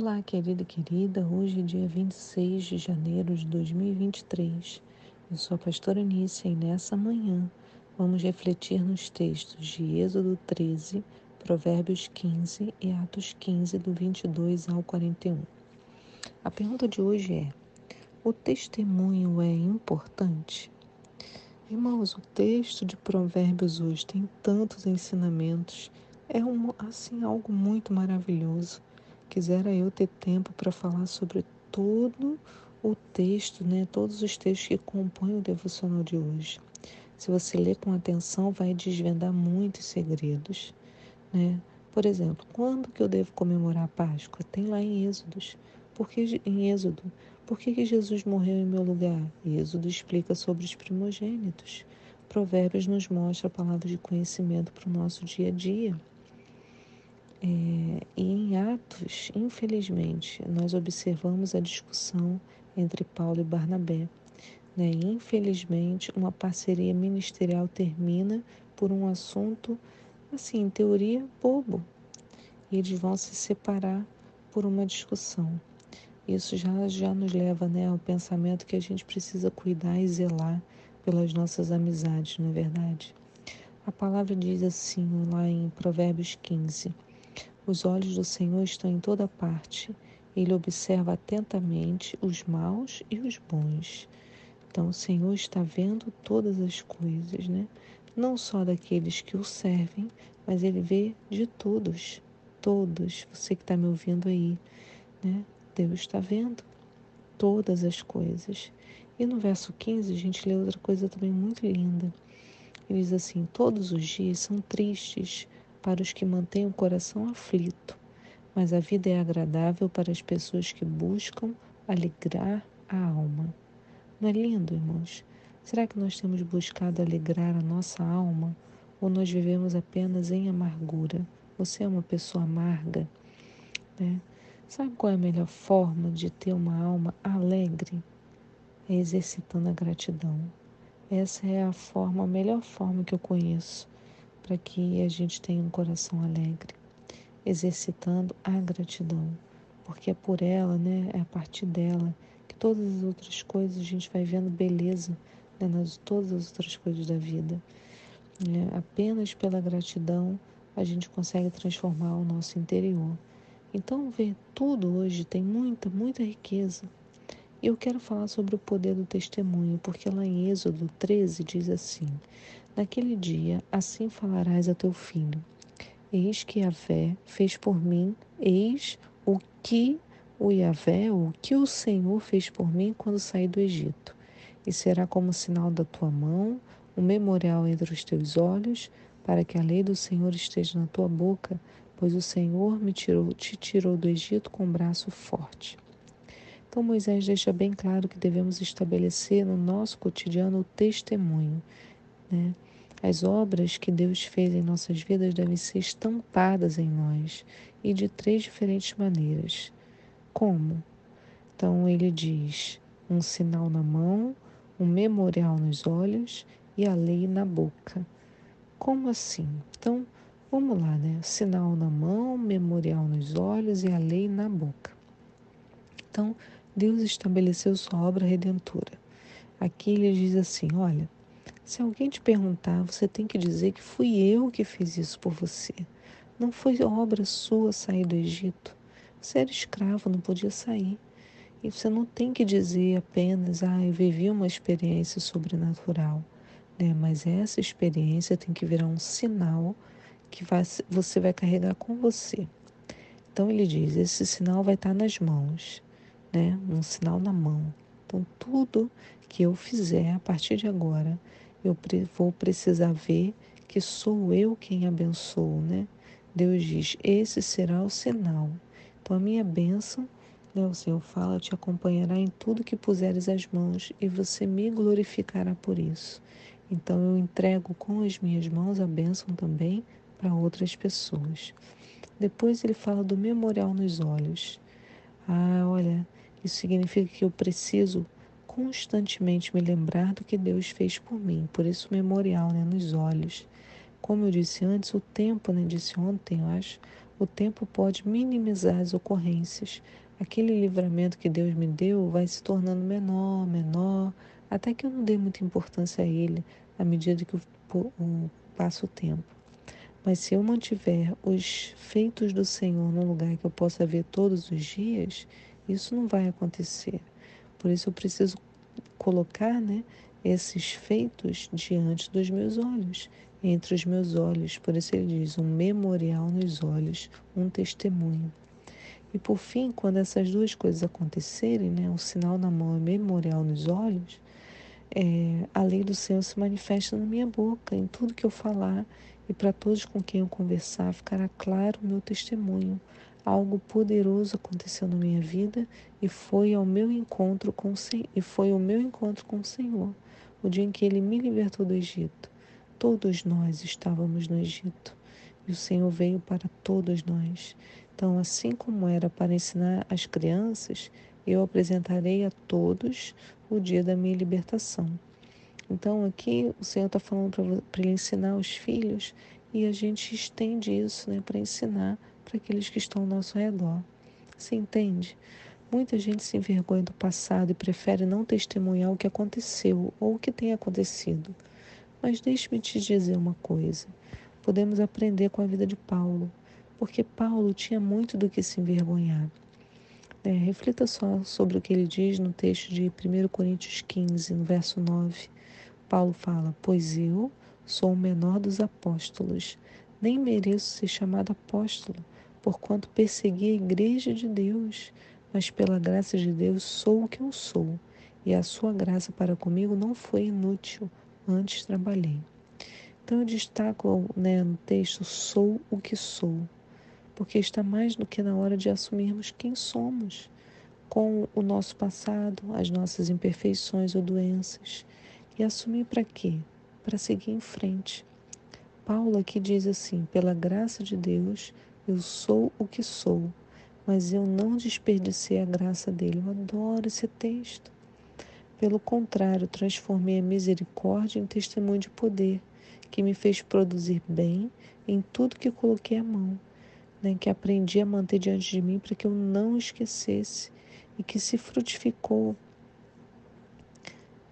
Olá, querida e querida. Hoje é dia 26 de janeiro de 2023. Eu sou a pastora Nícia e nessa manhã vamos refletir nos textos de Êxodo 13, Provérbios 15 e Atos 15, do 22 ao 41. A pergunta de hoje é: o testemunho é importante? Irmãos, o texto de Provérbios hoje tem tantos ensinamentos, é um, assim algo muito maravilhoso. Quisera eu ter tempo para falar sobre todo o texto, né, todos os textos que compõem o devocional de hoje. Se você ler com atenção, vai desvendar muitos segredos, né? Por exemplo, quando que eu devo comemorar a Páscoa? Tem lá em Êxodos. Porque em Êxodo, por que, que Jesus morreu em meu lugar? Êxodo explica sobre os primogênitos. Provérbios nos mostra a palavra de conhecimento para o nosso dia a dia. É, e em Atos, infelizmente, nós observamos a discussão entre Paulo e Barnabé. Né? Infelizmente, uma parceria ministerial termina por um assunto, assim, em teoria, bobo. E eles vão se separar por uma discussão. Isso já, já nos leva né, ao pensamento que a gente precisa cuidar e zelar pelas nossas amizades, não é verdade? A palavra diz assim lá em Provérbios 15: os olhos do Senhor estão em toda parte. Ele observa atentamente os maus e os bons. Então, o Senhor está vendo todas as coisas, né? Não só daqueles que o servem, mas ele vê de todos, todos. Você que está me ouvindo aí, né? Deus está vendo todas as coisas. E no verso 15, a gente lê outra coisa também muito linda. Ele diz assim: Todos os dias são tristes para os que mantêm o coração aflito, mas a vida é agradável para as pessoas que buscam alegrar a alma. Não é lindo, irmãos? Será que nós temos buscado alegrar a nossa alma ou nós vivemos apenas em amargura? Você é uma pessoa amarga, né? Sabe qual é a melhor forma de ter uma alma alegre? É exercitando a gratidão. Essa é a forma, a melhor forma que eu conheço para que a gente tenha um coração alegre, exercitando a gratidão, porque é por ela, né, é a partir dela que todas as outras coisas a gente vai vendo beleza né, nas todas as outras coisas da vida. É, apenas pela gratidão a gente consegue transformar o nosso interior. Então, ver tudo hoje tem muita, muita riqueza. Eu quero falar sobre o poder do testemunho, porque lá em Êxodo 13 diz assim: Naquele dia, assim falarás a teu filho: Eis que Yahvé fez por mim, eis o que o Yahvé, o que o Senhor fez por mim quando saí do Egito. E será como sinal da tua mão, um memorial entre os teus olhos, para que a lei do Senhor esteja na tua boca, pois o Senhor me tirou, te tirou do Egito com um braço forte. Então Moisés deixa bem claro que devemos estabelecer no nosso cotidiano o testemunho, né? As obras que Deus fez em nossas vidas devem ser estampadas em nós e de três diferentes maneiras. Como? Então ele diz: um sinal na mão, um memorial nos olhos e a lei na boca. Como assim? Então, vamos lá, né? Sinal na mão, memorial nos olhos e a lei na boca. Então, Deus estabeleceu sua obra redentora. Aqui ele diz assim: olha, se alguém te perguntar, você tem que dizer que fui eu que fiz isso por você. Não foi obra sua sair do Egito. Você era escravo, não podia sair. E você não tem que dizer apenas, ah, eu vivi uma experiência sobrenatural. Né? Mas essa experiência tem que virar um sinal que vai, você vai carregar com você. Então ele diz: esse sinal vai estar nas mãos, né? um sinal na mão. Então tudo que eu fizer a partir de agora eu vou precisar ver que sou eu quem abençoo, né? Deus diz: esse será o sinal. Então a minha bênção, né, o Senhor fala, te acompanhará em tudo que puseres as mãos e você me glorificará por isso. Então eu entrego com as minhas mãos a bênção também para outras pessoas. Depois ele fala do memorial nos olhos. Ah, olha, isso significa que eu preciso constantemente me lembrar do que Deus fez por mim, por isso memorial né, nos olhos. Como eu disse antes, o tempo, né, disse ontem, eu acho, o tempo pode minimizar as ocorrências. Aquele livramento que Deus me deu vai se tornando menor, menor, até que eu não dê muita importância a ele à medida que o, o, passa o tempo. Mas se eu mantiver os feitos do Senhor num lugar que eu possa ver todos os dias, isso não vai acontecer. Por isso eu preciso colocar né, esses feitos diante dos meus olhos, entre os meus olhos. Por isso ele diz: um memorial nos olhos, um testemunho. E por fim, quando essas duas coisas acontecerem, né, o sinal na mão e memorial nos olhos, é, a lei do Senhor se manifesta na minha boca, em tudo que eu falar, e para todos com quem eu conversar ficará claro o meu testemunho. Algo poderoso aconteceu na minha vida e foi ao meu encontro com e foi o meu encontro com o Senhor, o dia em que ele me libertou do Egito. Todos nós estávamos no Egito e o Senhor veio para todos nós. Então, assim como era para ensinar as crianças, eu apresentarei a todos o dia da minha libertação. Então, aqui o Senhor está falando para ensinar os filhos e a gente estende isso né, para ensinar para aqueles que estão ao nosso redor. Você entende? Muita gente se envergonha do passado e prefere não testemunhar o que aconteceu ou o que tem acontecido. Mas deixe-me te dizer uma coisa: podemos aprender com a vida de Paulo, porque Paulo tinha muito do que se envergonhar. É, reflita só sobre o que ele diz no texto de 1 Coríntios 15, no verso 9. Paulo fala: Pois eu sou o menor dos apóstolos, nem mereço ser chamado apóstolo, porquanto persegui a igreja de Deus, mas pela graça de Deus sou o que eu sou, e a sua graça para comigo não foi inútil, antes trabalhei. Então eu destaco né, no texto: sou o que sou, porque está mais do que na hora de assumirmos quem somos, com o nosso passado, as nossas imperfeições ou doenças e assumir para quê? Para seguir em frente. Paulo aqui diz assim: pela graça de Deus, eu sou o que sou, mas eu não desperdicei a graça dele. Eu adoro esse texto. Pelo contrário, transformei a misericórdia em testemunho de poder, que me fez produzir bem em tudo que coloquei a mão, né, que aprendi a manter diante de mim para que eu não esquecesse e que se frutificou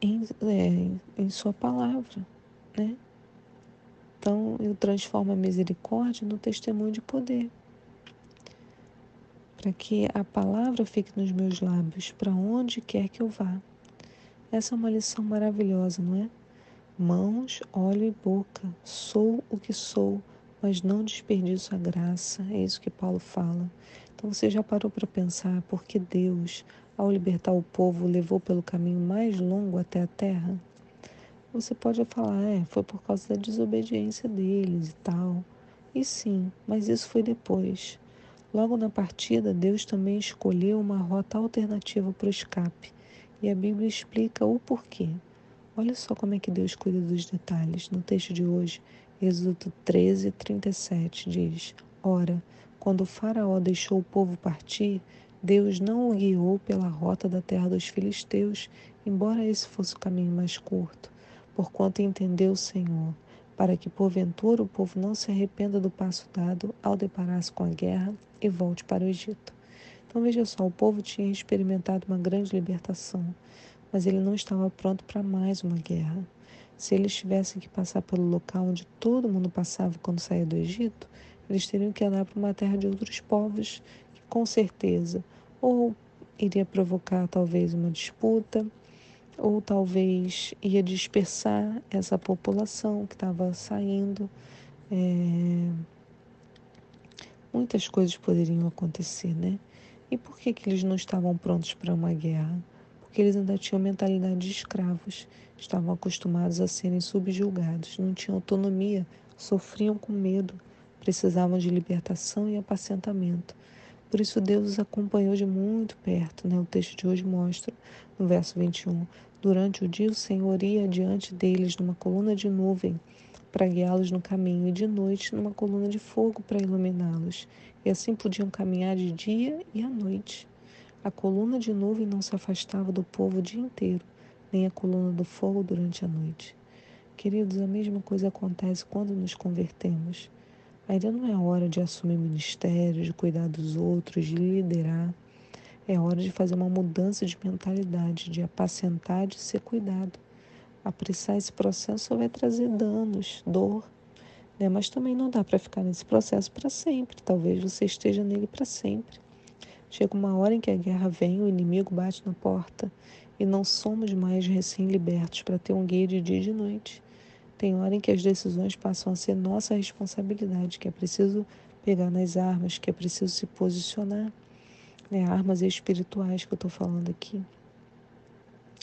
em, é, em Sua palavra, né? Então, eu transformo a misericórdia no testemunho de poder. Para que a palavra fique nos meus lábios, para onde quer que eu vá. Essa é uma lição maravilhosa, não é? Mãos, olho e boca. Sou o que sou, mas não desperdiço a graça. É isso que Paulo fala. Então você já parou para pensar por que Deus ao libertar o povo, levou pelo caminho mais longo até a terra? Você pode falar, é, foi por causa da desobediência deles e tal. E sim, mas isso foi depois. Logo na partida, Deus também escolheu uma rota alternativa para o escape. E a Bíblia explica o porquê. Olha só como é que Deus cuida dos detalhes. No texto de hoje, Êxodo 13, 37 diz: Ora, quando Faraó deixou o povo partir, Deus não o guiou pela rota da terra dos filisteus, embora esse fosse o caminho mais curto, porquanto entendeu o Senhor, para que porventura o povo não se arrependa do passo dado ao deparar-se com a guerra e volte para o Egito. Então veja só, o povo tinha experimentado uma grande libertação, mas ele não estava pronto para mais uma guerra. Se eles tivessem que passar pelo local onde todo mundo passava quando saía do Egito, eles teriam que andar para uma terra de outros povos que, com certeza, ou iria provocar talvez uma disputa, ou talvez ia dispersar essa população que estava saindo. É... Muitas coisas poderiam acontecer, né? E por que, que eles não estavam prontos para uma guerra? Porque eles ainda tinham mentalidade de escravos, estavam acostumados a serem subjugados, não tinham autonomia, sofriam com medo, precisavam de libertação e apacentamento. Por isso Deus os acompanhou de muito perto. Né? O texto de hoje mostra, no verso 21, durante o dia o Senhor ia diante deles numa coluna de nuvem para guiá-los no caminho, e de noite numa coluna de fogo para iluminá-los. E assim podiam caminhar de dia e à noite. A coluna de nuvem não se afastava do povo o dia inteiro, nem a coluna do fogo durante a noite. Queridos, a mesma coisa acontece quando nos convertemos. Ainda não é hora de assumir ministério, de cuidar dos outros, de liderar. É hora de fazer uma mudança de mentalidade, de apacentar, de ser cuidado. Apressar esse processo só vai trazer danos, dor, né? mas também não dá para ficar nesse processo para sempre. Talvez você esteja nele para sempre. Chega uma hora em que a guerra vem, o inimigo bate na porta e não somos mais recém-libertos para ter um guia de dia e de noite. Tem hora em que as decisões passam a ser nossa responsabilidade, que é preciso pegar nas armas, que é preciso se posicionar. Né? Armas espirituais que eu estou falando aqui.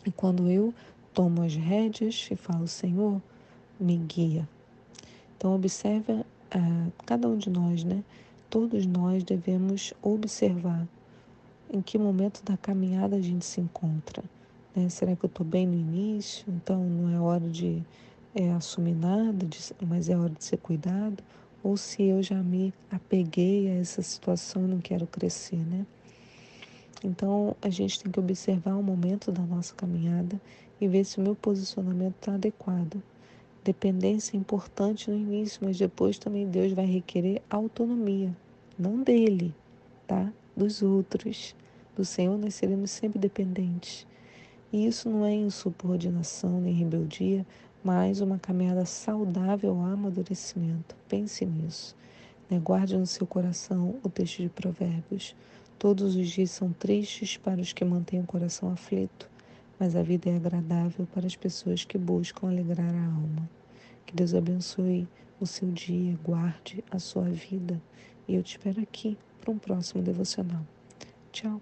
E quando eu tomo as rédeas e falo, Senhor, me guia. Então, observa uh, cada um de nós, né? Todos nós devemos observar em que momento da caminhada a gente se encontra. Né? Será que eu estou bem no início? Então, não é hora de é, de, mas é hora de ser cuidado? Ou se eu já me apeguei a essa situação e não quero crescer, né? Então, a gente tem que observar o momento da nossa caminhada e ver se o meu posicionamento está adequado. Dependência é importante no início, mas depois também Deus vai requerer autonomia, não dele, tá? Dos outros. Do Senhor nós seremos sempre dependentes. E isso não é insubordinação nem rebeldia, mas uma caminhada saudável ao amadurecimento. Pense nisso. Né? Guarde no seu coração o texto de Provérbios. Todos os dias são tristes para os que mantêm o coração aflito, mas a vida é agradável para as pessoas que buscam alegrar a alma. Que Deus abençoe o seu dia, guarde a sua vida. E eu te espero aqui para um próximo devocional. Tchau.